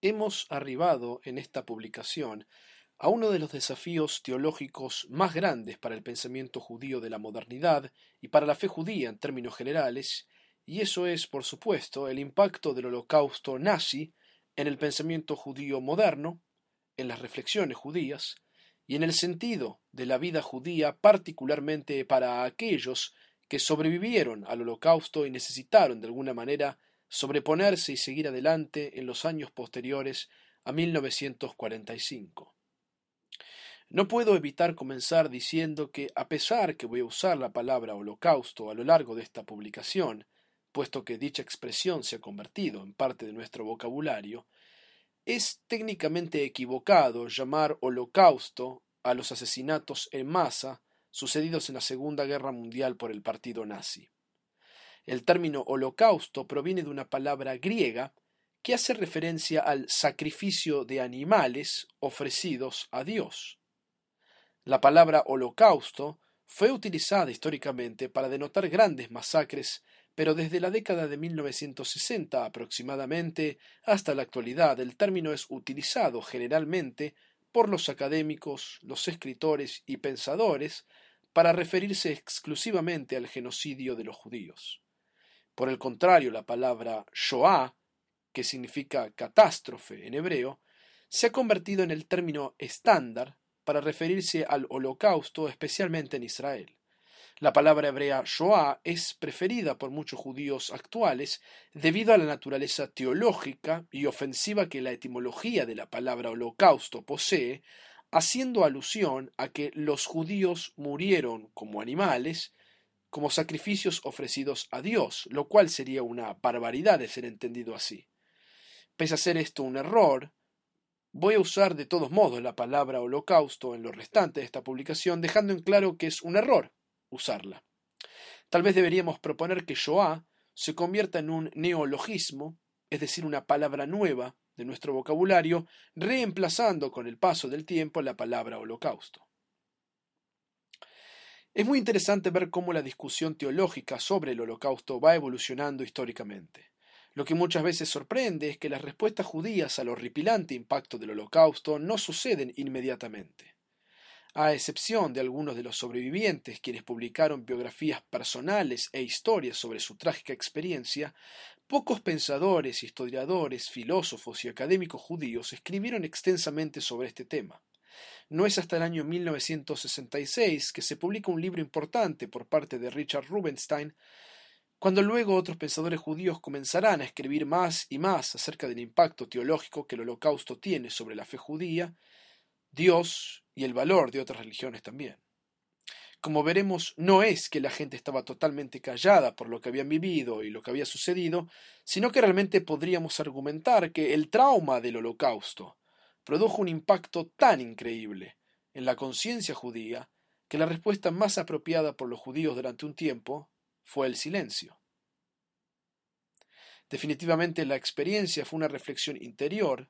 Hemos arribado en esta publicación a uno de los desafíos teológicos más grandes para el pensamiento judío de la modernidad y para la fe judía en términos generales, y eso es, por supuesto, el impacto del holocausto nazi en el pensamiento judío moderno, en las reflexiones judías, y en el sentido de la vida judía particularmente para aquellos que sobrevivieron al holocausto y necesitaron de alguna manera sobreponerse y seguir adelante en los años posteriores a 1945. No puedo evitar comenzar diciendo que, a pesar que voy a usar la palabra holocausto a lo largo de esta publicación, puesto que dicha expresión se ha convertido en parte de nuestro vocabulario, es técnicamente equivocado llamar holocausto a los asesinatos en masa sucedidos en la Segunda Guerra Mundial por el partido nazi. El término holocausto proviene de una palabra griega que hace referencia al sacrificio de animales ofrecidos a Dios. La palabra holocausto fue utilizada históricamente para denotar grandes masacres, pero desde la década de 1960 aproximadamente hasta la actualidad el término es utilizado generalmente por los académicos, los escritores y pensadores para referirse exclusivamente al genocidio de los judíos. Por el contrario, la palabra Shoah, que significa catástrofe en hebreo, se ha convertido en el término estándar para referirse al holocausto, especialmente en Israel. La palabra hebrea Shoah es preferida por muchos judíos actuales debido a la naturaleza teológica y ofensiva que la etimología de la palabra holocausto posee, haciendo alusión a que los judíos murieron como animales como sacrificios ofrecidos a Dios, lo cual sería una barbaridad de ser entendido así. Pese a ser esto un error, voy a usar de todos modos la palabra holocausto en lo restante de esta publicación, dejando en claro que es un error usarla. Tal vez deberíamos proponer que Shoah se convierta en un neologismo, es decir, una palabra nueva de nuestro vocabulario, reemplazando con el paso del tiempo la palabra holocausto. Es muy interesante ver cómo la discusión teológica sobre el holocausto va evolucionando históricamente. Lo que muchas veces sorprende es que las respuestas judías al horripilante impacto del holocausto no suceden inmediatamente. A excepción de algunos de los sobrevivientes quienes publicaron biografías personales e historias sobre su trágica experiencia, pocos pensadores, historiadores, filósofos y académicos judíos escribieron extensamente sobre este tema. No es hasta el año 1966 que se publica un libro importante por parte de Richard Rubenstein, cuando luego otros pensadores judíos comenzarán a escribir más y más acerca del impacto teológico que el holocausto tiene sobre la fe judía, Dios y el valor de otras religiones también. Como veremos, no es que la gente estaba totalmente callada por lo que habían vivido y lo que había sucedido, sino que realmente podríamos argumentar que el trauma del holocausto, produjo un impacto tan increíble en la conciencia judía que la respuesta más apropiada por los judíos durante un tiempo fue el silencio. Definitivamente la experiencia fue una reflexión interior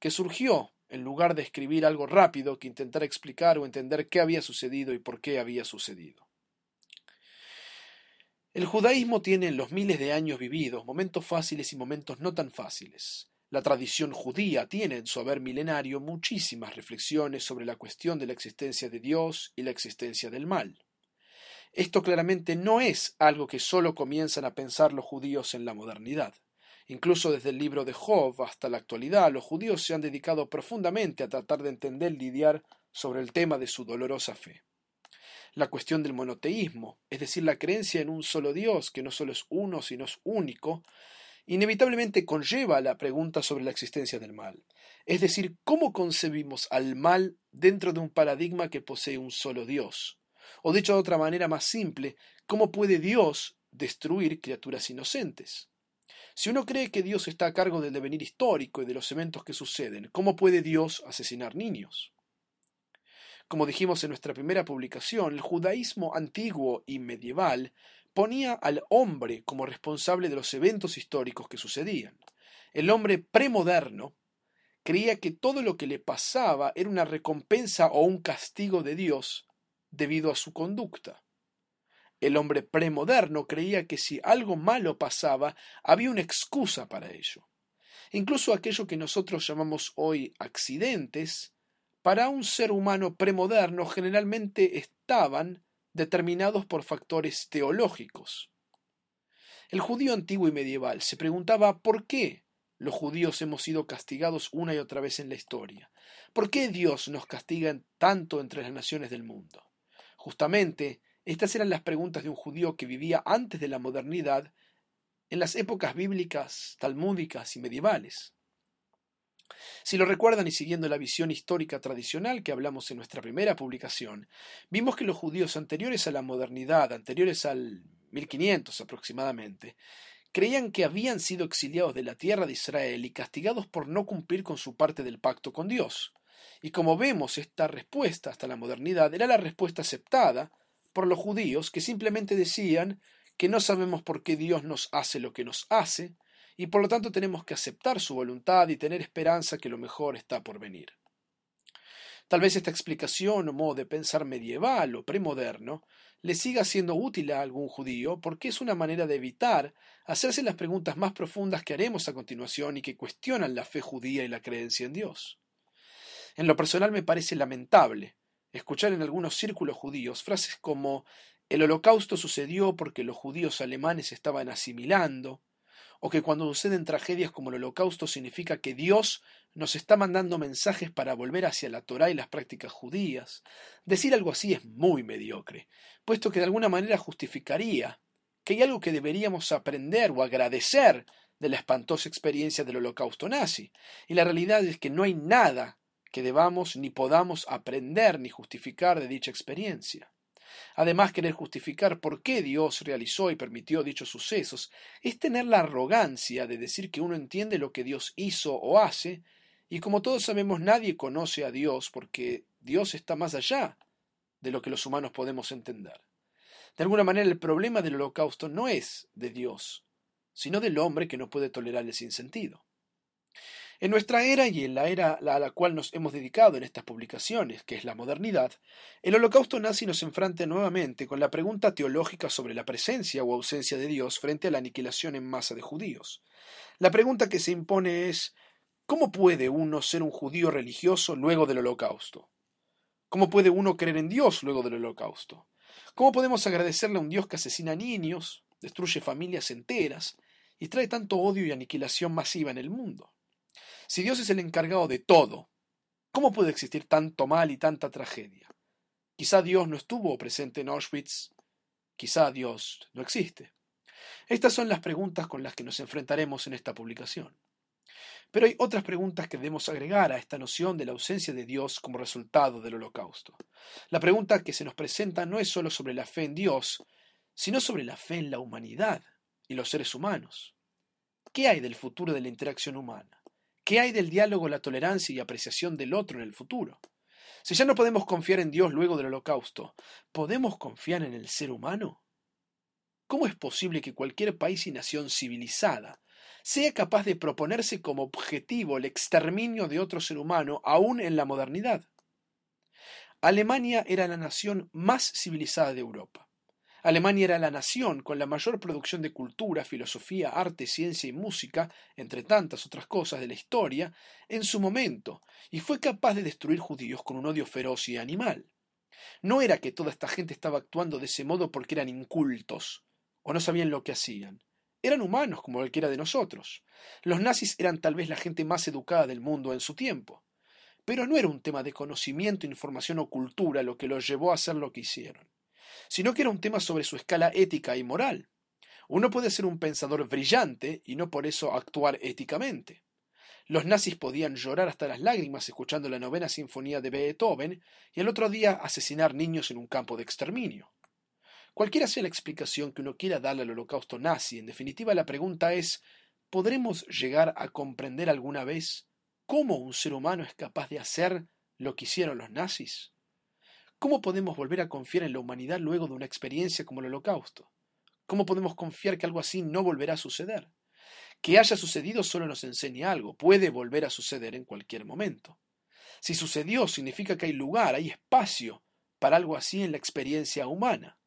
que surgió en lugar de escribir algo rápido que intentara explicar o entender qué había sucedido y por qué había sucedido. El judaísmo tiene en los miles de años vividos momentos fáciles y momentos no tan fáciles, la tradición judía tiene en su haber milenario muchísimas reflexiones sobre la cuestión de la existencia de Dios y la existencia del mal. Esto claramente no es algo que solo comienzan a pensar los judíos en la modernidad. Incluso desde el libro de Job hasta la actualidad, los judíos se han dedicado profundamente a tratar de entender y lidiar sobre el tema de su dolorosa fe. La cuestión del monoteísmo, es decir, la creencia en un solo Dios, que no solo es uno, sino es único, inevitablemente conlleva la pregunta sobre la existencia del mal. Es decir, ¿cómo concebimos al mal dentro de un paradigma que posee un solo Dios? O dicho de otra manera más simple, ¿cómo puede Dios destruir criaturas inocentes? Si uno cree que Dios está a cargo del devenir histórico y de los eventos que suceden, ¿cómo puede Dios asesinar niños? Como dijimos en nuestra primera publicación, el judaísmo antiguo y medieval ponía al hombre como responsable de los eventos históricos que sucedían. El hombre premoderno creía que todo lo que le pasaba era una recompensa o un castigo de Dios debido a su conducta. El hombre premoderno creía que si algo malo pasaba, había una excusa para ello. Incluso aquello que nosotros llamamos hoy accidentes, para un ser humano premoderno generalmente estaban determinados por factores teológicos. El judío antiguo y medieval se preguntaba por qué los judíos hemos sido castigados una y otra vez en la historia. ¿Por qué Dios nos castiga tanto entre las naciones del mundo? Justamente, estas eran las preguntas de un judío que vivía antes de la modernidad en las épocas bíblicas, talmúdicas y medievales. Si lo recuerdan y siguiendo la visión histórica tradicional que hablamos en nuestra primera publicación, vimos que los judíos anteriores a la modernidad, anteriores al 1500 aproximadamente, creían que habían sido exiliados de la tierra de Israel y castigados por no cumplir con su parte del pacto con Dios. Y como vemos, esta respuesta hasta la modernidad era la respuesta aceptada por los judíos que simplemente decían que no sabemos por qué Dios nos hace lo que nos hace, y por lo tanto tenemos que aceptar su voluntad y tener esperanza que lo mejor está por venir. Tal vez esta explicación o modo de pensar medieval o premoderno le siga siendo útil a algún judío porque es una manera de evitar hacerse las preguntas más profundas que haremos a continuación y que cuestionan la fe judía y la creencia en Dios. En lo personal me parece lamentable escuchar en algunos círculos judíos frases como el holocausto sucedió porque los judíos alemanes estaban asimilando, o que cuando suceden tragedias como el holocausto significa que Dios nos está mandando mensajes para volver hacia la Torá y las prácticas judías. Decir algo así es muy mediocre, puesto que de alguna manera justificaría que hay algo que deberíamos aprender o agradecer de la espantosa experiencia del holocausto nazi. Y la realidad es que no hay nada que debamos ni podamos aprender ni justificar de dicha experiencia. Además, querer justificar por qué Dios realizó y permitió dichos sucesos es tener la arrogancia de decir que uno entiende lo que Dios hizo o hace, y como todos sabemos nadie conoce a Dios porque Dios está más allá de lo que los humanos podemos entender. De alguna manera el problema del holocausto no es de Dios, sino del hombre que no puede tolerar el sinsentido. En nuestra era y en la era a la cual nos hemos dedicado en estas publicaciones, que es la modernidad, el holocausto nazi nos enfrenta nuevamente con la pregunta teológica sobre la presencia o ausencia de Dios frente a la aniquilación en masa de judíos. La pregunta que se impone es ¿cómo puede uno ser un judío religioso luego del holocausto? ¿Cómo puede uno creer en Dios luego del holocausto? ¿Cómo podemos agradecerle a un Dios que asesina niños, destruye familias enteras y trae tanto odio y aniquilación masiva en el mundo? Si Dios es el encargado de todo, ¿cómo puede existir tanto mal y tanta tragedia? Quizá Dios no estuvo presente en Auschwitz, quizá Dios no existe. Estas son las preguntas con las que nos enfrentaremos en esta publicación. Pero hay otras preguntas que debemos agregar a esta noción de la ausencia de Dios como resultado del holocausto. La pregunta que se nos presenta no es solo sobre la fe en Dios, sino sobre la fe en la humanidad y los seres humanos. ¿Qué hay del futuro de la interacción humana? ¿Qué hay del diálogo, la tolerancia y apreciación del otro en el futuro? Si ya no podemos confiar en Dios luego del holocausto, ¿podemos confiar en el ser humano? ¿Cómo es posible que cualquier país y nación civilizada sea capaz de proponerse como objetivo el exterminio de otro ser humano aún en la modernidad? Alemania era la nación más civilizada de Europa. Alemania era la nación con la mayor producción de cultura, filosofía, arte, ciencia y música, entre tantas otras cosas de la historia, en su momento, y fue capaz de destruir judíos con un odio feroz y animal. No era que toda esta gente estaba actuando de ese modo porque eran incultos o no sabían lo que hacían. Eran humanos como cualquiera de nosotros. Los nazis eran tal vez la gente más educada del mundo en su tiempo. Pero no era un tema de conocimiento, información o cultura lo que los llevó a hacer lo que hicieron sino que era un tema sobre su escala ética y moral. Uno puede ser un pensador brillante y no por eso actuar éticamente. Los nazis podían llorar hasta las lágrimas escuchando la novena sinfonía de Beethoven y el otro día asesinar niños en un campo de exterminio. Cualquiera sea la explicación que uno quiera darle al holocausto nazi, en definitiva la pregunta es ¿podremos llegar a comprender alguna vez cómo un ser humano es capaz de hacer lo que hicieron los nazis? ¿Cómo podemos volver a confiar en la humanidad luego de una experiencia como el holocausto? ¿Cómo podemos confiar que algo así no volverá a suceder? Que haya sucedido solo nos enseña algo, puede volver a suceder en cualquier momento. Si sucedió, significa que hay lugar, hay espacio para algo así en la experiencia humana.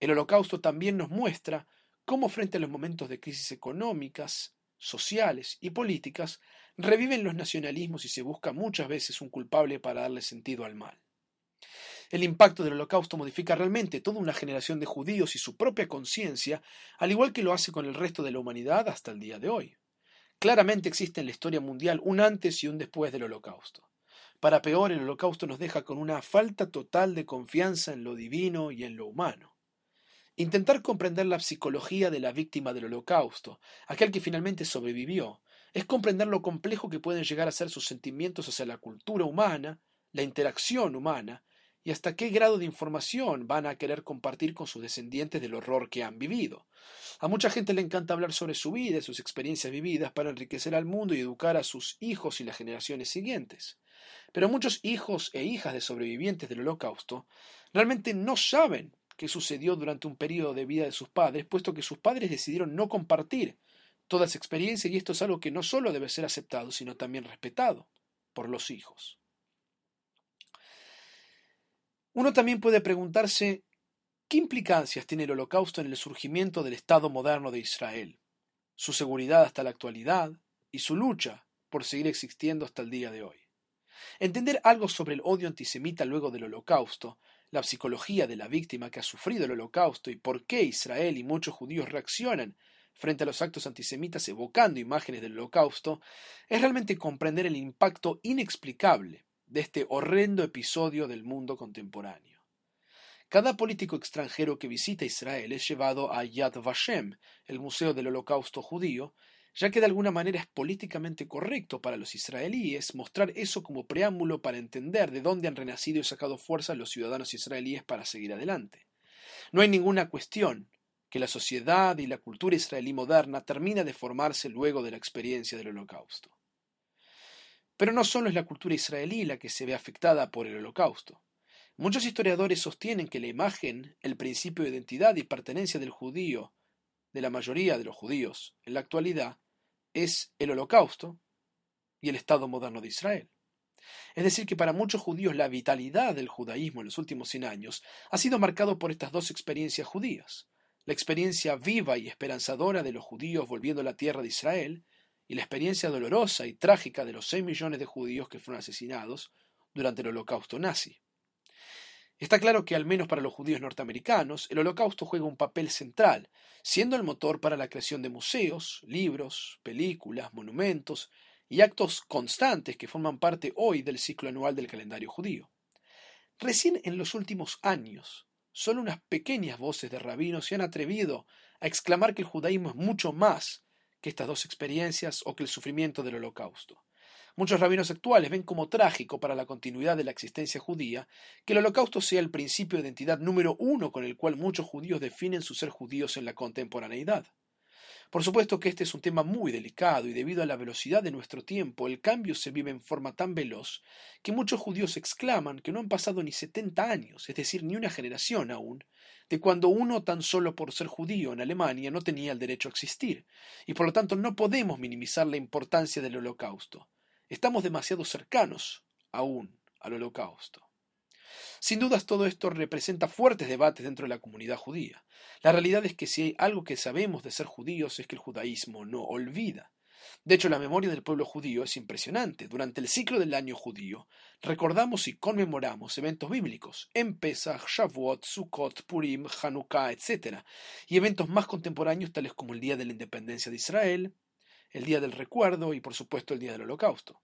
El holocausto también nos muestra cómo frente a los momentos de crisis económicas, sociales y políticas, reviven los nacionalismos y se busca muchas veces un culpable para darle sentido al mal. El impacto del holocausto modifica realmente toda una generación de judíos y su propia conciencia, al igual que lo hace con el resto de la humanidad hasta el día de hoy. Claramente existe en la historia mundial un antes y un después del holocausto. Para peor, el holocausto nos deja con una falta total de confianza en lo divino y en lo humano. Intentar comprender la psicología de la víctima del holocausto, aquel que finalmente sobrevivió, es comprender lo complejo que pueden llegar a ser sus sentimientos hacia la cultura humana, la interacción humana, y hasta qué grado de información van a querer compartir con sus descendientes del horror que han vivido. A mucha gente le encanta hablar sobre su vida y sus experiencias vividas para enriquecer al mundo y educar a sus hijos y las generaciones siguientes. Pero muchos hijos e hijas de sobrevivientes del holocausto realmente no saben qué sucedió durante un periodo de vida de sus padres, puesto que sus padres decidieron no compartir toda esa experiencia y esto es algo que no solo debe ser aceptado, sino también respetado por los hijos. Uno también puede preguntarse qué implicancias tiene el holocausto en el surgimiento del Estado moderno de Israel, su seguridad hasta la actualidad y su lucha por seguir existiendo hasta el día de hoy. Entender algo sobre el odio antisemita luego del holocausto, la psicología de la víctima que ha sufrido el holocausto y por qué Israel y muchos judíos reaccionan frente a los actos antisemitas evocando imágenes del holocausto, es realmente comprender el impacto inexplicable de este horrendo episodio del mundo contemporáneo. Cada político extranjero que visita Israel es llevado a Yad Vashem, el Museo del Holocausto Judío, ya que de alguna manera es políticamente correcto para los israelíes mostrar eso como preámbulo para entender de dónde han renacido y sacado fuerza los ciudadanos israelíes para seguir adelante. No hay ninguna cuestión que la sociedad y la cultura israelí moderna termina de formarse luego de la experiencia del holocausto. Pero no solo es la cultura israelí la que se ve afectada por el holocausto. Muchos historiadores sostienen que la imagen, el principio de identidad y pertenencia del judío, de la mayoría de los judíos en la actualidad, es el holocausto y el Estado moderno de Israel. Es decir, que para muchos judíos la vitalidad del judaísmo en los últimos 100 años ha sido marcado por estas dos experiencias judías, la experiencia viva y esperanzadora de los judíos volviendo a la tierra de Israel y la experiencia dolorosa y trágica de los seis millones de judíos que fueron asesinados durante el holocausto nazi. Está claro que, al menos para los judíos norteamericanos, el holocausto juega un papel central, siendo el motor para la creación de museos, libros, películas, monumentos y actos constantes que forman parte hoy del ciclo anual del calendario judío. Recién en los últimos años, solo unas pequeñas voces de rabinos se han atrevido a exclamar que el judaísmo es mucho más que estas dos experiencias o que el sufrimiento del holocausto. Muchos rabinos actuales ven como trágico para la continuidad de la existencia judía que el holocausto sea el principio de identidad número uno con el cual muchos judíos definen su ser judíos en la contemporaneidad. Por supuesto que este es un tema muy delicado y debido a la velocidad de nuestro tiempo el cambio se vive en forma tan veloz que muchos judíos exclaman que no han pasado ni setenta años, es decir, ni una generación aún, de cuando uno tan solo por ser judío en Alemania no tenía el derecho a existir, y por lo tanto no podemos minimizar la importancia del holocausto. Estamos demasiado cercanos aún al holocausto. Sin dudas todo esto representa fuertes debates dentro de la comunidad judía. La realidad es que si hay algo que sabemos de ser judíos es que el judaísmo no olvida. De hecho, la memoria del pueblo judío es impresionante. Durante el ciclo del año judío, recordamos y conmemoramos eventos bíblicos, en Pesach, Shavuot, Sukkot, Purim, Hanukkah, etc., y eventos más contemporáneos tales como el Día de la Independencia de Israel, el Día del Recuerdo y, por supuesto, el Día del Holocausto.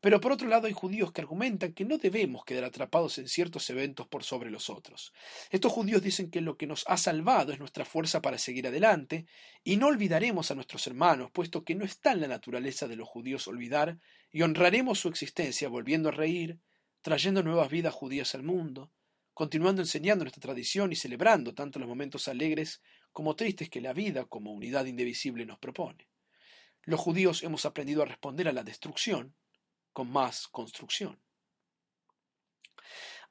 Pero por otro lado hay judíos que argumentan que no debemos quedar atrapados en ciertos eventos por sobre los otros. Estos judíos dicen que lo que nos ha salvado es nuestra fuerza para seguir adelante, y no olvidaremos a nuestros hermanos, puesto que no está en la naturaleza de los judíos olvidar, y honraremos su existencia volviendo a reír, trayendo nuevas vidas judías al mundo, continuando enseñando nuestra tradición y celebrando tanto los momentos alegres como tristes que la vida como unidad indivisible nos propone. Los judíos hemos aprendido a responder a la destrucción con más construcción.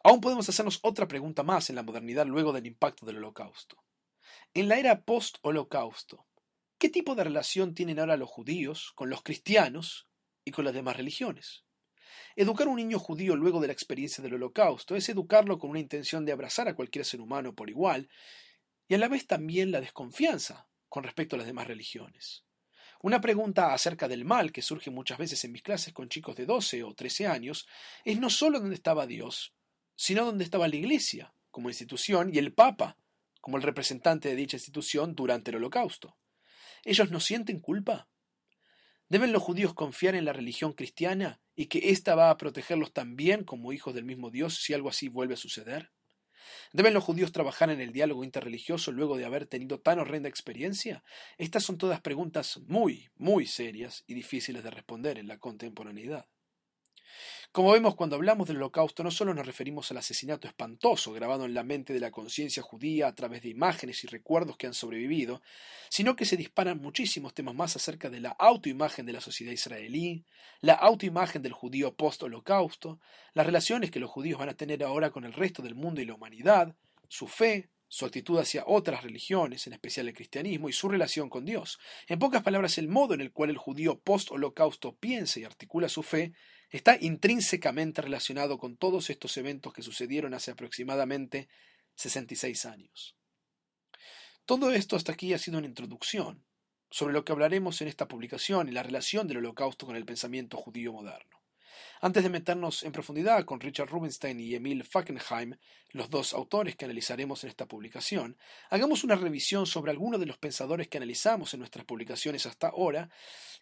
Aún podemos hacernos otra pregunta más en la modernidad luego del impacto del holocausto. En la era post-holocausto, ¿qué tipo de relación tienen ahora los judíos con los cristianos y con las demás religiones? Educar a un niño judío luego de la experiencia del holocausto es educarlo con una intención de abrazar a cualquier ser humano por igual y a la vez también la desconfianza con respecto a las demás religiones. Una pregunta acerca del mal que surge muchas veces en mis clases con chicos de 12 o 13 años es no solo dónde estaba Dios, sino dónde estaba la Iglesia como institución y el Papa como el representante de dicha institución durante el Holocausto. ¿Ellos no sienten culpa? ¿Deben los judíos confiar en la religión cristiana y que ésta va a protegerlos también como hijos del mismo Dios si algo así vuelve a suceder? ¿Deben los judíos trabajar en el diálogo interreligioso luego de haber tenido tan horrenda experiencia? Estas son todas preguntas muy, muy serias y difíciles de responder en la contemporaneidad. Como vemos cuando hablamos del holocausto, no solo nos referimos al asesinato espantoso grabado en la mente de la conciencia judía a través de imágenes y recuerdos que han sobrevivido, sino que se disparan muchísimos temas más acerca de la autoimagen de la sociedad israelí, la autoimagen del judío post-holocausto, las relaciones que los judíos van a tener ahora con el resto del mundo y la humanidad, su fe, su actitud hacia otras religiones, en especial el cristianismo, y su relación con Dios. En pocas palabras, el modo en el cual el judío post-holocausto piensa y articula su fe está intrínsecamente relacionado con todos estos eventos que sucedieron hace aproximadamente 66 años. Todo esto hasta aquí ha sido una introducción sobre lo que hablaremos en esta publicación y la relación del holocausto con el pensamiento judío moderno. Antes de meternos en profundidad con Richard Rubinstein y Emil Fackenheim, los dos autores que analizaremos en esta publicación, hagamos una revisión sobre algunos de los pensadores que analizamos en nuestras publicaciones hasta ahora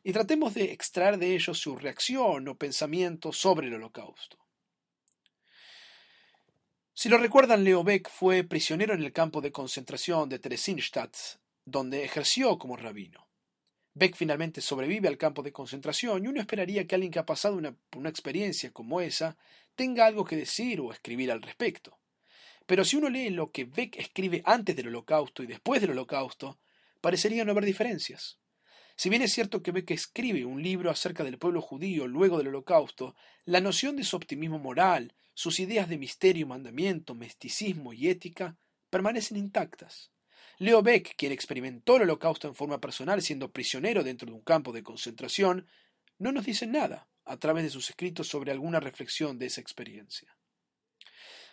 y tratemos de extraer de ellos su reacción o pensamiento sobre el holocausto. Si lo recuerdan, Leo Beck fue prisionero en el campo de concentración de Theresienstadt, donde ejerció como rabino. Beck finalmente sobrevive al campo de concentración y uno esperaría que alguien que ha pasado una, experiencia como esa tenga algo que decir o escribir al respecto. Pero si uno lee lo que Beck escribe antes del holocausto y después del holocausto, parecería no haber diferencias. Si bien es cierto que Beck escribe un libro acerca del pueblo judío luego del holocausto, la noción de su optimismo moral, sus ideas de misterio, mandamiento, misticismo y ética permanecen intactas. Leo Beck, quien experimentó el holocausto en forma personal siendo prisionero dentro de un campo de concentración, no nos dice nada a través de sus escritos sobre alguna reflexión de esa experiencia.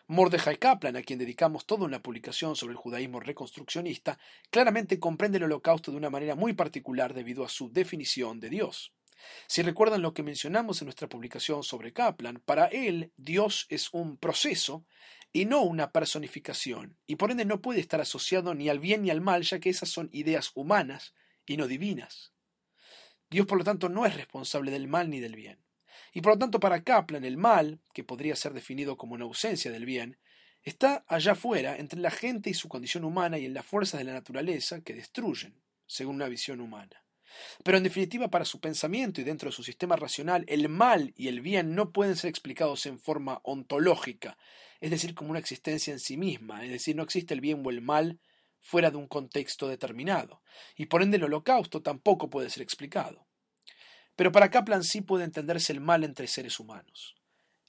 Mordecai Kaplan, a quien dedicamos toda una publicación sobre el judaísmo reconstruccionista, claramente comprende el holocausto de una manera muy particular debido a su definición de Dios. Si recuerdan lo que mencionamos en nuestra publicación sobre Kaplan, para él Dios es un proceso y no una personificación, y por ende no puede estar asociado ni al bien ni al mal, ya que esas son ideas humanas y no divinas. Dios, por lo tanto, no es responsable del mal ni del bien. Y por lo tanto, para Kaplan, el mal, que podría ser definido como una ausencia del bien, está allá afuera, entre la gente y su condición humana y en las fuerzas de la naturaleza que destruyen, según una visión humana. Pero en definitiva, para su pensamiento y dentro de su sistema racional, el mal y el bien no pueden ser explicados en forma ontológica, es decir, como una existencia en sí misma, es decir, no existe el bien o el mal fuera de un contexto determinado, y por ende el holocausto tampoco puede ser explicado. Pero para Kaplan sí puede entenderse el mal entre seres humanos.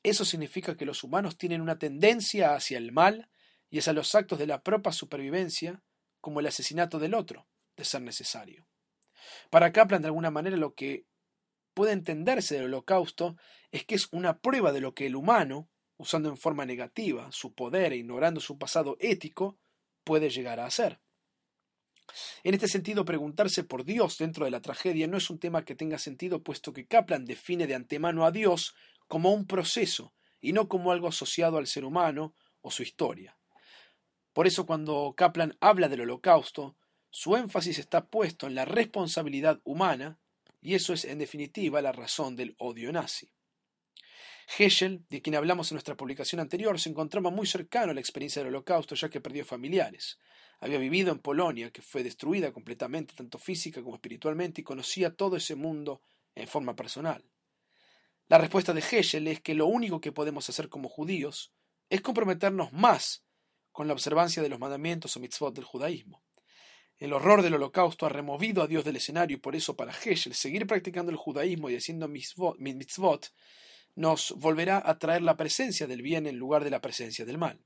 Eso significa que los humanos tienen una tendencia hacia el mal y hacia los actos de la propia supervivencia, como el asesinato del otro, de ser necesario. Para Kaplan, de alguna manera, lo que puede entenderse del holocausto es que es una prueba de lo que el humano, usando en forma negativa su poder e ignorando su pasado ético, puede llegar a hacer. En este sentido, preguntarse por Dios dentro de la tragedia no es un tema que tenga sentido, puesto que Kaplan define de antemano a Dios como un proceso y no como algo asociado al ser humano o su historia. Por eso cuando Kaplan habla del holocausto, su énfasis está puesto en la responsabilidad humana, y eso es en definitiva la razón del odio nazi. Heschel, de quien hablamos en nuestra publicación anterior, se encontraba muy cercano a la experiencia del Holocausto ya que perdió familiares. Había vivido en Polonia, que fue destruida completamente, tanto física como espiritualmente, y conocía todo ese mundo en forma personal. La respuesta de Heschel es que lo único que podemos hacer como judíos es comprometernos más con la observancia de los mandamientos o mitzvot del judaísmo. El horror del holocausto ha removido a Dios del escenario y por eso para Heschel seguir practicando el judaísmo y haciendo mitzvot nos volverá a traer la presencia del bien en lugar de la presencia del mal.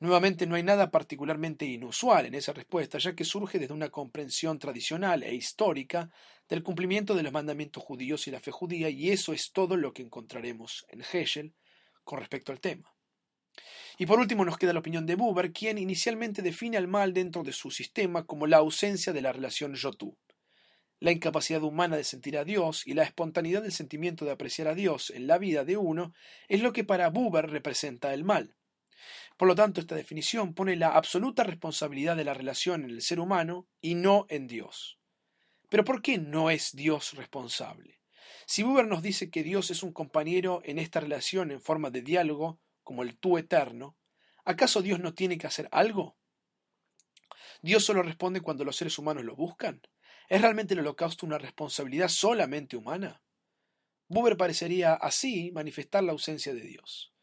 Nuevamente no hay nada particularmente inusual en esa respuesta, ya que surge desde una comprensión tradicional e histórica del cumplimiento de los mandamientos judíos y la fe judía, y eso es todo lo que encontraremos en Hegel con respecto al tema. Y por último nos queda la opinión de Buber, quien inicialmente define al mal dentro de su sistema como la ausencia de la relación yo-tú. La incapacidad humana de sentir a Dios y la espontaneidad del sentimiento de apreciar a Dios en la vida de uno es lo que para Buber representa el mal. Por lo tanto, esta definición pone la absoluta responsabilidad de la relación en el ser humano y no en Dios. Pero ¿por qué no es Dios responsable? Si Buber nos dice que Dios es un compañero en esta relación en forma de diálogo, como el tú eterno, ¿acaso Dios no tiene que hacer algo? ¿Dios solo responde cuando los seres humanos lo buscan? ¿Es realmente el holocausto una responsabilidad solamente humana? Buber parecería así manifestar la ausencia de Dios.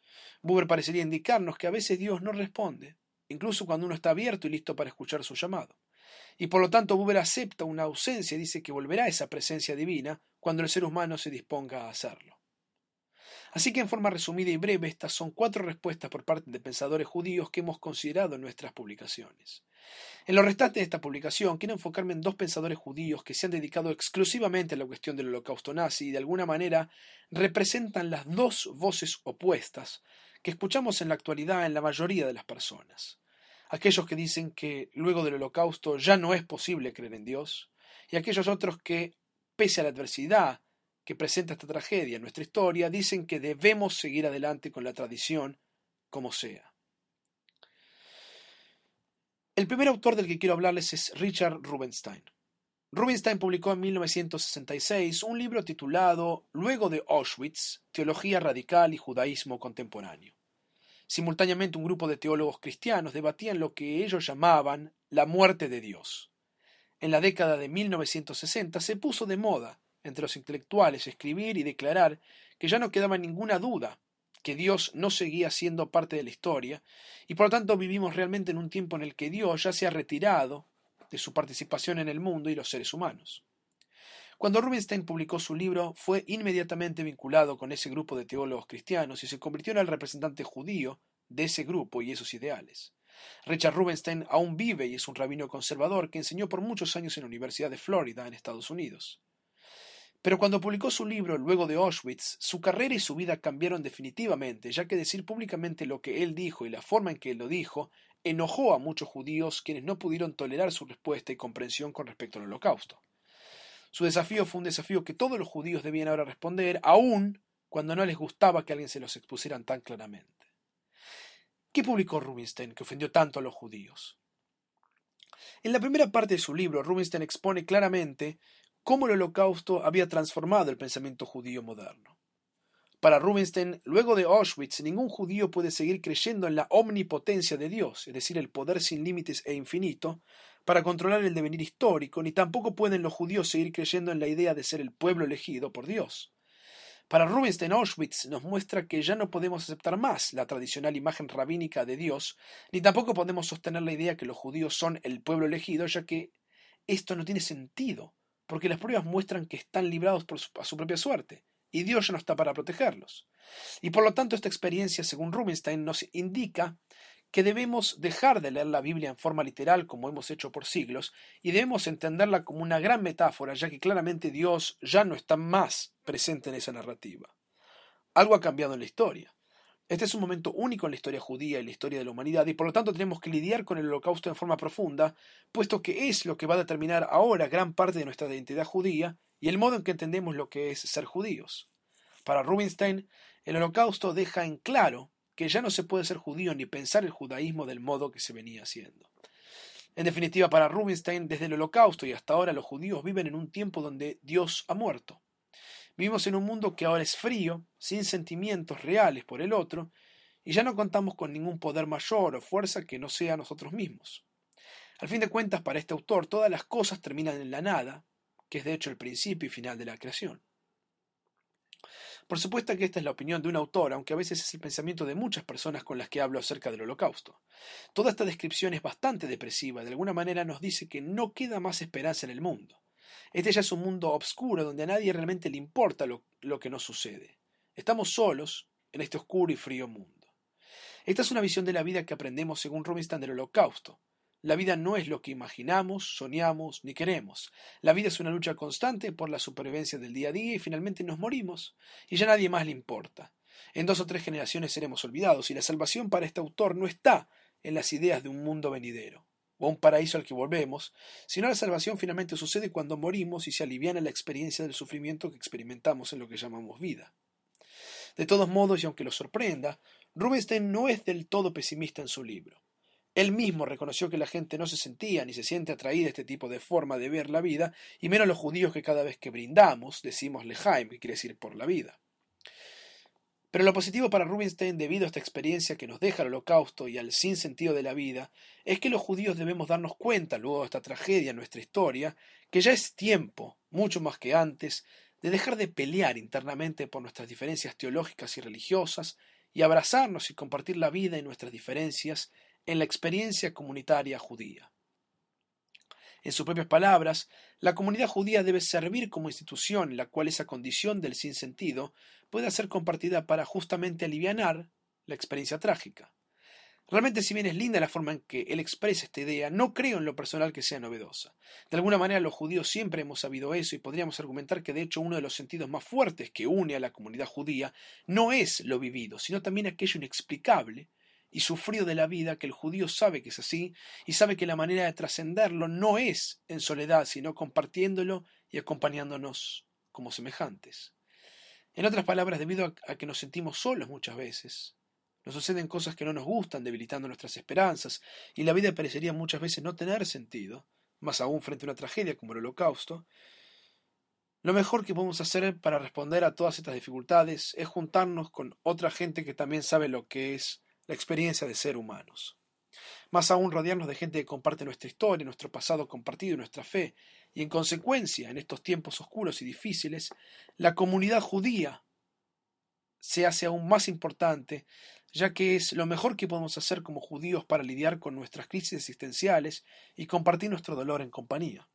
Buber parecería indicarnos que a veces Dios no responde, incluso cuando uno está abierto y listo para escuchar su llamado. Y por lo tanto Buber acepta una ausencia y dice que volverá esa presencia divina cuando el ser humano se disponga a hacerlo. Así que en forma resumida y breve, estas son cuatro respuestas por parte de pensadores judíos que hemos considerado en nuestras publicaciones. En lo restante de esta publicación quiero enfocarme en dos pensadores judíos que se han dedicado exclusivamente a la cuestión del holocausto nazi y de alguna manera representan las dos voces opuestas que escuchamos en la actualidad en la mayoría de las personas. Aquellos que dicen que luego del holocausto ya no es posible creer en Dios y aquellos otros que, pese a la adversidad que presenta esta tragedia en nuestra historia, dicen que debemos seguir adelante con la tradición como sea. El primer autor del que quiero hablarles es Richard Rubinstein. Rubinstein publicó en 1966 un libro titulado Luego de Auschwitz, Teología Radical y Judaísmo Contemporáneo. Simultáneamente un grupo de teólogos cristianos debatían lo que ellos llamaban la muerte de Dios. En la década de 1960 se puso de moda entre los intelectuales escribir y declarar que ya no quedaba ninguna duda que Dios no seguía siendo parte de la historia, y por lo tanto vivimos realmente en un tiempo en el que Dios ya se ha retirado de su participación en el mundo y los seres humanos. Cuando Rubinstein publicó su libro, fue inmediatamente vinculado con ese grupo de teólogos cristianos y se convirtió en el representante judío de ese grupo y esos ideales. Richard Rubinstein aún vive y es un rabino conservador que enseñó por muchos años en la Universidad de Florida, en Estados Unidos. Pero cuando publicó su libro luego de Auschwitz, su carrera y su vida cambiaron definitivamente, ya que decir públicamente lo que él dijo y la forma en que él lo dijo enojó a muchos judíos quienes no pudieron tolerar su respuesta y comprensión con respecto al holocausto. Su desafío fue un desafío que todos los judíos debían ahora responder, aun cuando no les gustaba que alguien se los expusieran tan claramente. ¿Qué publicó Rubinstein que ofendió tanto a los judíos? En la primera parte de su libro, Rubinstein expone claramente cómo el holocausto había transformado el pensamiento judío moderno. Para Rubinstein, luego de Auschwitz, ningún judío puede seguir creyendo en la omnipotencia de Dios, es decir, el poder sin límites e infinito, para controlar el devenir histórico, ni tampoco pueden los judíos seguir creyendo en la idea de ser el pueblo elegido por Dios. Para Rubinstein, Auschwitz nos muestra que ya no podemos aceptar más la tradicional imagen rabínica de Dios, ni tampoco podemos sostener la idea que los judíos son el pueblo elegido, ya que esto no tiene sentido porque las pruebas muestran que están librados por su, a su propia suerte, y Dios ya no está para protegerlos. Y por lo tanto esta experiencia, según Rubinstein, nos indica que debemos dejar de leer la Biblia en forma literal como hemos hecho por siglos y debemos entenderla como una gran metáfora, ya que claramente Dios ya no está más presente en esa narrativa. Algo ha cambiado en la historia. Este es un momento único en la historia judía y la historia de la humanidad, y por lo tanto tenemos que lidiar con el holocausto en forma profunda, puesto que es lo que va a determinar ahora gran parte de nuestra identidad judía y el modo en que entendemos lo que es ser judíos. Para Rubinstein, el holocausto deja en claro que ya no se puede ser judío ni pensar el judaísmo del modo que se venía haciendo. En definitiva, para Rubinstein, desde el holocausto y hasta ahora los judíos viven en un tiempo donde Dios ha muerto Vivimos en un mundo que ahora es frío, sin sentimientos reales por el otro, y ya no contamos con ningún poder mayor o fuerza que no sea nosotros mismos. Al fin de cuentas, para este autor, todas las cosas terminan en la nada, que es de hecho el principio y final de la creación. Por supuesto que esta es la opinión de un autor, aunque a veces es el pensamiento de muchas personas con las que hablo acerca del holocausto. Toda esta descripción es bastante depresiva, de alguna manera nos dice que no queda más esperanza en el mundo. Este ya es un mundo oscuro donde a nadie realmente le importa lo, que nos sucede. Estamos solos en este oscuro y frío mundo. Esta es una visión de la vida que aprendemos según Rubinstein del Holocausto. La vida no es lo que imaginamos, soñamos ni queremos. La vida es una lucha constante por la supervivencia del día a día y finalmente nos morimos y ya a nadie más le importa. En dos o tres generaciones seremos olvidados y la salvación para este autor no está en las ideas de un mundo venidero. O un paraíso al que volvemos, sino la salvación finalmente sucede cuando morimos y se aliviana la experiencia del sufrimiento que experimentamos en lo que llamamos vida. De todos modos, y aunque lo sorprenda, Rubinstein no es del todo pesimista en su libro. Él mismo reconoció que la gente no se sentía ni se siente atraída a este tipo de forma de ver la vida, y menos los judíos que cada vez que brindamos decimos lejaim, que quiere decir por la vida. Pero lo positivo para Rubinstein, debido a esta experiencia que nos deja el holocausto y al sinsentido de la vida, es que los judíos debemos darnos cuenta, luego de esta tragedia en nuestra historia, que ya es tiempo, mucho más que antes, de dejar de pelear internamente por nuestras diferencias teológicas y religiosas y abrazarnos y compartir la vida y nuestras diferencias en la experiencia comunitaria judía. En sus propias palabras, la comunidad judía debe servir como institución en la cual esa condición del sinsentido pueda ser compartida para justamente aliviar la experiencia trágica. Realmente, si bien es linda la forma en que él expresa esta idea, no creo en lo personal que sea novedosa. De alguna manera los judíos siempre hemos sabido eso y podríamos argumentar que de hecho uno de los sentidos más fuertes que une a la comunidad judía no es lo vivido, sino también aquello inexplicable y sufrido de la vida que el judío sabe que es así y sabe que la manera de trascenderlo no es en soledad, sino compartiéndolo y acompañándonos como semejantes. En otras palabras, debido a, que nos sentimos solos muchas veces, nos suceden cosas que no nos gustan, debilitando nuestras esperanzas, y la vida parecería muchas veces no tener sentido, más aún frente a una tragedia como el holocausto, lo mejor que podemos hacer para responder a todas estas dificultades es juntarnos con otra gente que también sabe lo que es la experiencia de ser humanos. Más aún rodearnos de gente que comparte nuestra historia, nuestro pasado compartido y nuestra fe, y en consecuencia, en estos tiempos oscuros y difíciles, la comunidad judía se hace aún más importante, ya que es lo mejor que podemos hacer como judíos para lidiar con nuestras crisis existenciales y compartir nuestro dolor en compañía.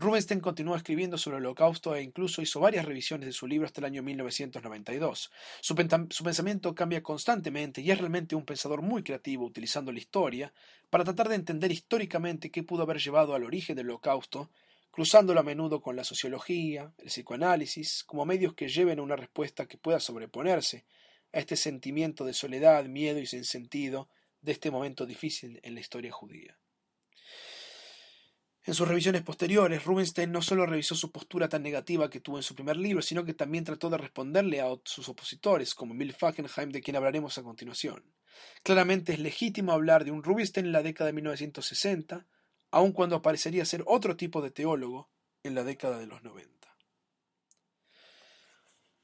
Rubinstein continuó escribiendo sobre el holocausto e incluso hizo varias revisiones de su libro hasta el año 1992. Su, pensamiento cambia constantemente y es realmente un pensador muy creativo utilizando la historia para tratar de entender históricamente qué pudo haber llevado al origen del holocausto, cruzándolo a menudo con la sociología, el psicoanálisis, como medios que lleven a una respuesta que pueda sobreponerse a este sentimiento de soledad, miedo y sin sentido de este momento difícil en la historia judía. En sus revisiones posteriores, Rubinstein no solo revisó su postura tan negativa que tuvo en su primer libro, sino que también trató de responderle a sus opositores, como Emil Fackenheim, de quien hablaremos a continuación. Claramente es legítimo hablar de un Rubinstein en la década de 1960, aun cuando parecería ser otro tipo de teólogo en la década de los 90.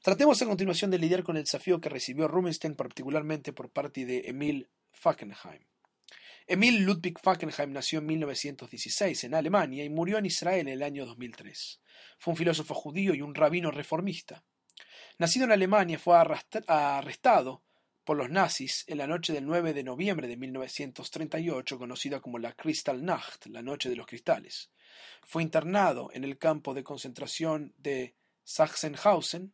Tratemos a continuación de lidiar con el desafío que recibió Rubinstein particularmente por parte de Emil Fackenheim. Emil Ludwig Fackenheim nació en 1916 en Alemania y murió en Israel en el año 2003. Fue un filósofo judío y un rabino reformista. Nacido en Alemania, fue arrestado por los nazis en la noche del 9 de noviembre de 1938, conocida como la Kristallnacht, la noche de los cristales. Fue internado en el campo de concentración de Sachsenhausen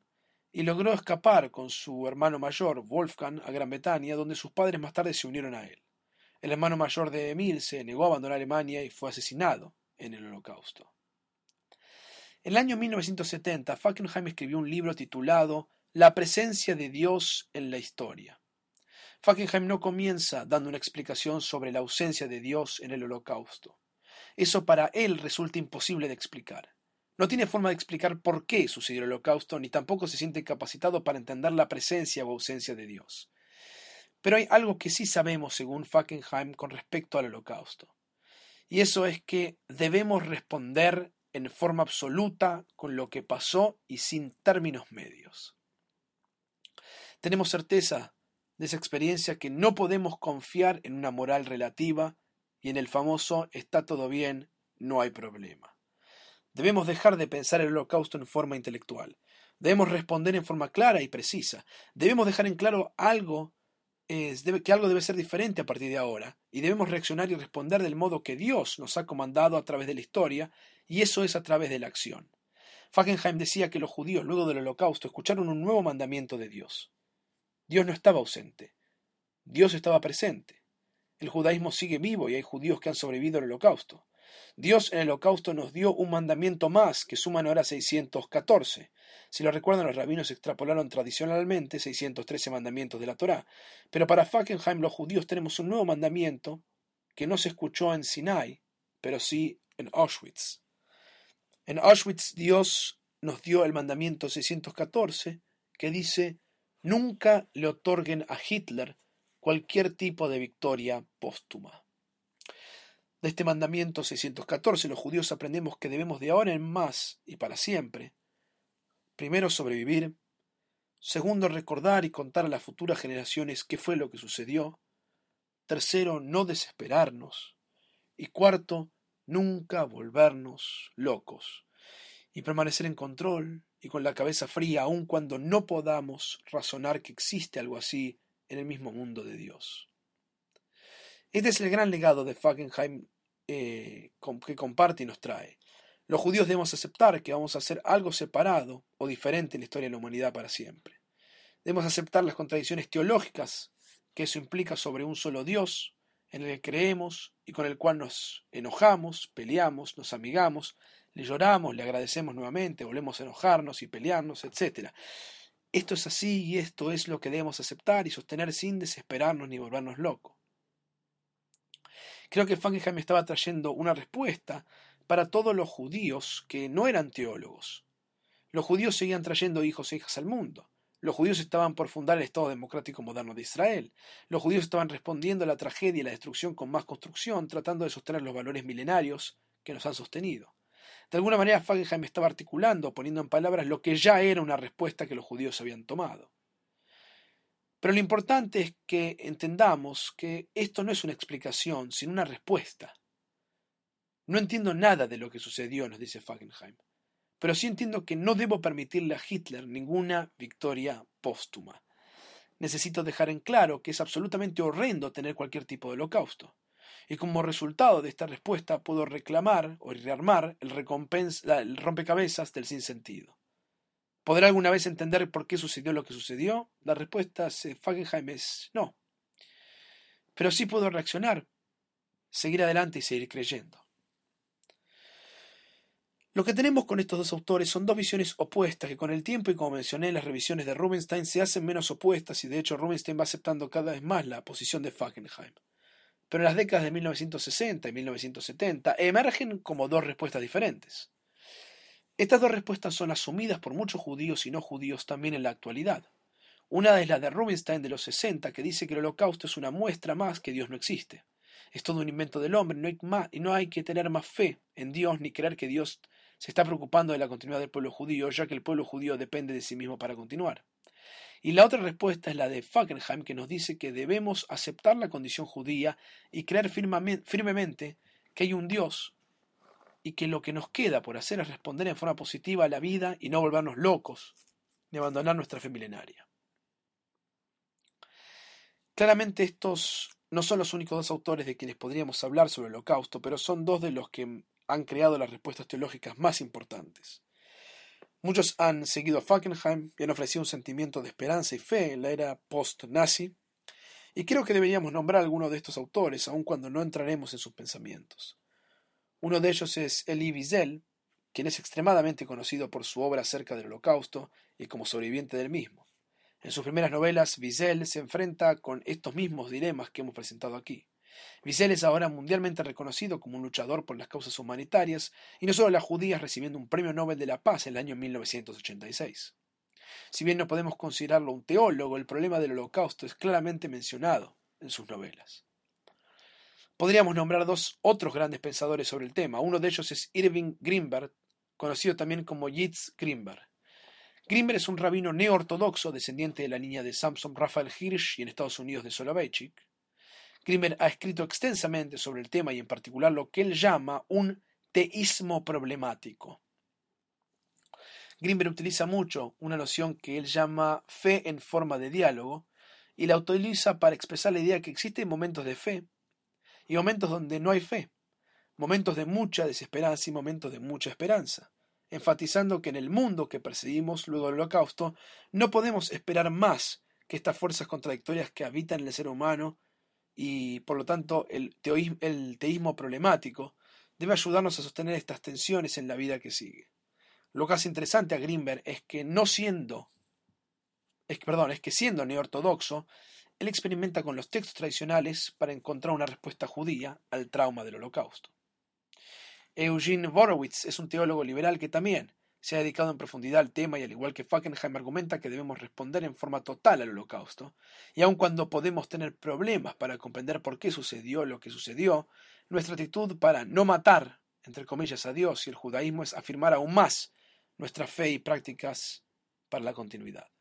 y logró escapar con su hermano mayor, Wolfgang, a Gran Bretaña, donde sus padres más tarde se unieron a él. El hermano mayor de Emil se negó a abandonar Alemania y fue asesinado en el Holocausto. En el año 1970, Fackenheim escribió un libro titulado La presencia de Dios en la historia. Fackenheim no comienza dando una explicación sobre la ausencia de Dios en el Holocausto. Eso para él resulta imposible de explicar. No tiene forma de explicar por qué sucedió el Holocausto, ni tampoco se siente capacitado para entender la presencia o ausencia de Dios. Pero hay algo que sí sabemos, según Fackenheim, con respecto al holocausto. Y eso es que debemos responder en forma absoluta con lo que pasó y sin términos medios. Tenemos certeza de esa experiencia que no podemos confiar en una moral relativa y en el famoso está todo bien, no hay problema. Debemos dejar de pensar el holocausto en forma intelectual. Debemos responder en forma clara y precisa. Debemos dejar en claro algo que algo debe ser diferente a partir de ahora, y debemos reaccionar y responder del modo que Dios nos ha comandado a través de la historia, y eso es a través de la acción. Fackenheim decía que los judíos, luego del holocausto, escucharon un nuevo mandamiento de Dios. Dios no estaba ausente, Dios estaba presente. El judaísmo sigue vivo y hay judíos que han sobrevivido al holocausto. Dios en el holocausto nos dio un mandamiento más que suman ahora 614. Si lo recuerdan, los rabinos extrapolaron tradicionalmente 613 mandamientos de la Torá. Pero para Fackenheim, los judíos tenemos un nuevo mandamiento que no se escuchó en Sinai, pero sí en Auschwitz. En Auschwitz Dios nos dio el mandamiento 614 que dice, nunca le otorguen a Hitler cualquier tipo de victoria póstuma. De este mandamiento 614 los judíos aprendemos que debemos de ahora en más y para siempre, primero sobrevivir, segundo recordar y contar a las futuras generaciones qué fue lo que sucedió, tercero no desesperarnos y cuarto nunca volvernos locos y permanecer en control y con la cabeza fría aun cuando no podamos razonar que existe algo así en el mismo mundo de Dios. Este es el gran legado de Fackenheim eh, que comparte y nos trae. Los judíos debemos aceptar que vamos a hacer algo separado o diferente en la historia de la humanidad para siempre. Debemos aceptar las contradicciones teológicas que eso implica sobre un solo Dios, en el que creemos y con el cual nos enojamos, peleamos, nos amigamos, le lloramos, le agradecemos nuevamente, volvemos a enojarnos y pelearnos, etc. Esto es así y esto es lo que debemos aceptar y sostener sin desesperarnos ni volvernos locos. Creo que Funkenheim estaba trayendo una respuesta para todos los judíos que no eran teólogos. Los judíos seguían trayendo hijos e hijas al mundo. Los judíos estaban por fundar el Estado democrático moderno de Israel. Los judíos estaban respondiendo a la tragedia y la destrucción con más construcción, tratando de sostener los valores milenarios que nos han sostenido. De alguna manera Fagenheim estaba articulando, poniendo en palabras lo que ya era una respuesta que los judíos habían tomado. Pero lo importante es que entendamos que esto no es una explicación, sino una respuesta. No entiendo nada de lo que sucedió, nos dice Fagenheim pero sí entiendo que no debo permitirle a Hitler ninguna victoria póstuma. Necesito dejar en claro que es absolutamente horrendo tener cualquier tipo de holocausto. Y como resultado de esta respuesta puedo reclamar o rearmar el, el rompecabezas del sinsentido. ¿Podrá alguna vez entender por qué sucedió lo que sucedió? La respuesta de Fagenheim es no. Pero sí puedo reaccionar, seguir adelante y seguir creyendo. Lo que tenemos con estos dos autores son dos visiones opuestas que con el tiempo y como mencioné en las revisiones de Rubinstein se hacen menos opuestas y de hecho Rubinstein va aceptando cada vez más la posición de Fackenheim. Pero en las décadas de 1960 y 1970 emergen como dos respuestas diferentes. Estas dos respuestas son asumidas por muchos judíos y no judíos también en la actualidad. Una es la de Rubinstein de los 60 que dice que el holocausto es una muestra más que Dios no existe. Es todo un invento del hombre no hay más, y no hay que tener más fe en Dios ni creer que Dios se está preocupando de la continuidad del pueblo judío, ya que el pueblo judío depende de sí mismo para continuar. Y la otra respuesta es la de Fackenheim, que nos dice que debemos aceptar la condición judía y creer firmemente que hay un Dios y que lo que nos queda por hacer es responder en forma positiva a la vida y no volvernos locos ni abandonar nuestra fe milenaria. Claramente estos no son los únicos dos autores de quienes podríamos hablar sobre el holocausto, pero son dos de los que han creado las respuestas teológicas más importantes. Muchos han seguido a Falkenheim y han ofrecido un sentimiento de esperanza y fe en la era post-nazi, y creo que deberíamos nombrar a algunos de estos autores, aun cuando no entraremos en sus pensamientos. Uno de ellos es Elie Wiesel, quien es extremadamente conocido por su obra acerca del Holocausto y como sobreviviente del mismo. En sus primeras novelas, Wiesel se enfrenta con estos mismos dilemas que hemos presentado aquí. Wiesel es ahora mundialmente reconocido como un luchador por las causas humanitarias y no solo las judías recibiendo un premio Nobel de la Paz en el año 1986. Si bien no podemos considerarlo un teólogo, el problema del holocausto es claramente mencionado en sus novelas. Podríamos nombrar dos otros grandes pensadores sobre el tema. Uno de ellos es Irving Greenberg, conocido también como Yitz Greenberg. Greenberg es un rabino neortodoxo descendiente de la línea de Samson Raphael Hirsch y en Estados Unidos de Soloveitchik. Grimmer ha escrito extensamente sobre el tema y en particular lo que él llama un teísmo problemático. Grimber utiliza mucho una noción que él llama fe en forma de diálogo y la utiliza para expresar la idea que existen momentos de fe y momentos donde no hay fe, momentos de mucha desesperanza y momentos de mucha esperanza, enfatizando que en el mundo que percibimos luego del holocausto no podemos esperar más que estas fuerzas contradictorias que habitan en el ser humano y por lo tanto el, teísmo, problemático debe ayudarnos a sostener estas tensiones en la vida que sigue. Lo que hace interesante a Greenberg es que no siendo, es, perdón, es que siendo neortodoxo, él experimenta con los textos tradicionales para encontrar una respuesta judía al trauma del holocausto. Eugene Borowitz es un teólogo liberal que también se ha dedicado en profundidad al tema y al igual que Fackenheim argumenta que debemos responder en forma total al holocausto, y aun cuando podemos tener problemas para comprender por qué sucedió lo que sucedió, nuestra actitud para no matar, entre comillas, a Dios y el judaísmo es afirmar aún más nuestra fe y prácticas para la continuidad.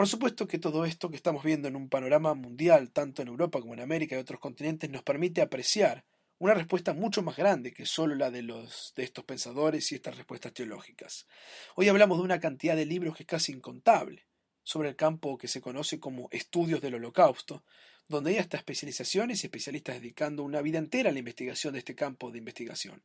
Por supuesto que todo esto que estamos viendo en un panorama mundial, tanto en Europa como en América y otros continentes, nos permite apreciar una respuesta mucho más grande que solo la de, estos pensadores y estas respuestas teológicas. Hoy hablamos de una cantidad de libros que es casi incontable sobre el campo que se conoce como estudios del holocausto, donde hay hasta especializaciones y especialistas dedicando una vida entera a la investigación de este campo de investigación.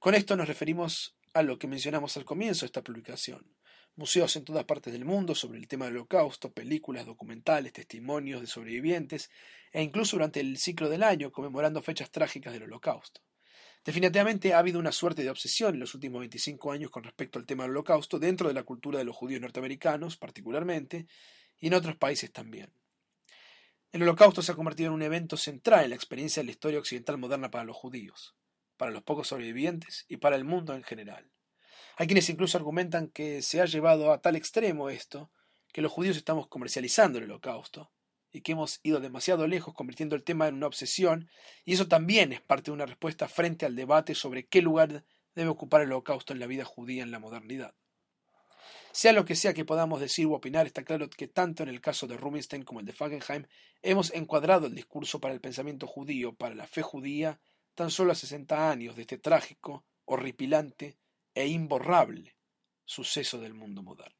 Con esto nos referimos a lo que mencionamos al comienzo de esta publicación, museos en todas partes del mundo sobre el tema del holocausto, películas, documentales, testimonios de sobrevivientes e incluso durante el ciclo del año conmemorando fechas trágicas del holocausto. Definitivamente ha habido una suerte de obsesión en los últimos 25 años con respecto al tema del holocausto dentro de la cultura de los judíos norteamericanos particularmente y en otros países también. El holocausto se ha convertido en un evento central en la experiencia de la historia occidental moderna para los judíos, para los pocos sobrevivientes y para el mundo en general. Hay quienes incluso argumentan que se ha llevado a tal extremo esto, que los judíos estamos comercializando el holocausto, y que hemos ido demasiado lejos convirtiendo el tema en una obsesión, y eso también es parte de una respuesta frente al debate sobre qué lugar debe ocupar el holocausto en la vida judía en la modernidad. Sea lo que sea que podamos decir u opinar, está claro que tanto en el caso de Rubinstein como el de Fagenheim hemos encuadrado el discurso para el pensamiento judío, para la fe judía, tan solo a 60 años de este trágico, horripilante e imborrable suceso del mundo moderno.